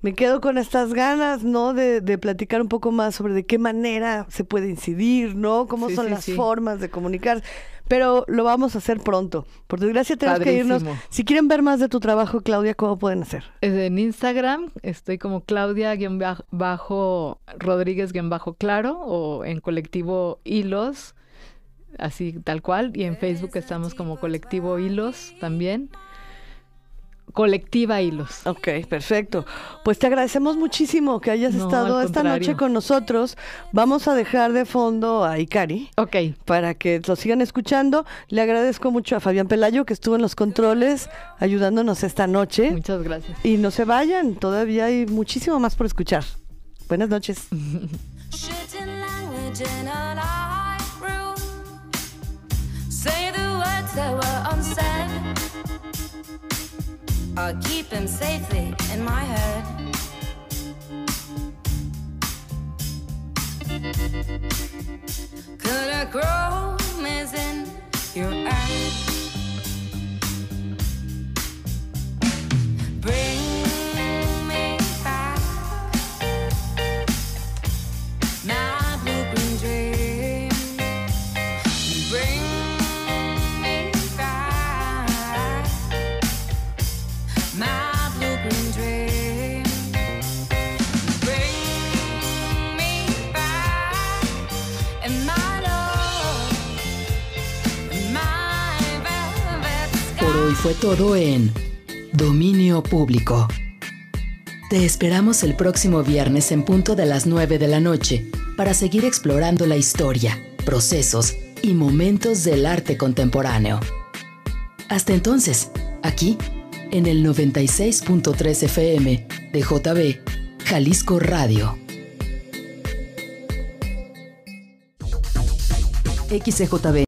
me quedo con estas ganas, ¿no? De, de platicar un poco más sobre de qué manera se puede incidir, ¿no? Cómo Sí, son sí, las sí. formas de comunicar. Pero lo vamos a hacer pronto. Por desgracia tenemos que irnos. Si quieren ver más de tu trabajo, Claudia, ¿cómo pueden hacer? En Instagram estoy como Claudia-Rodríguez-Claro o en colectivo Hilos, así tal cual. Y en Facebook estamos como colectivo Hilos también. Colectiva Hilos. Ok, perfecto. Pues te agradecemos muchísimo que hayas No, estado esta noche con nosotros. Vamos a dejar de fondo a Ikari. Ok. Para que lo sigan escuchando. Le agradezco mucho a Fabián Pelayo que estuvo en los controles ayudándonos esta noche. Muchas gracias. Y no se vayan, todavía hay muchísimo más por escuchar. Buenas noches. Say the words that were unsaid. I'll keep him safely in my head. Could a chrome is in your eyes? Bring fue todo en Dominio Público. Te esperamos el próximo viernes en punto de las 9 de la noche para seguir explorando la historia, procesos y momentos del arte contemporáneo. Hasta entonces, aquí, en el 96.3 FM de JB, Jalisco Radio. XCJB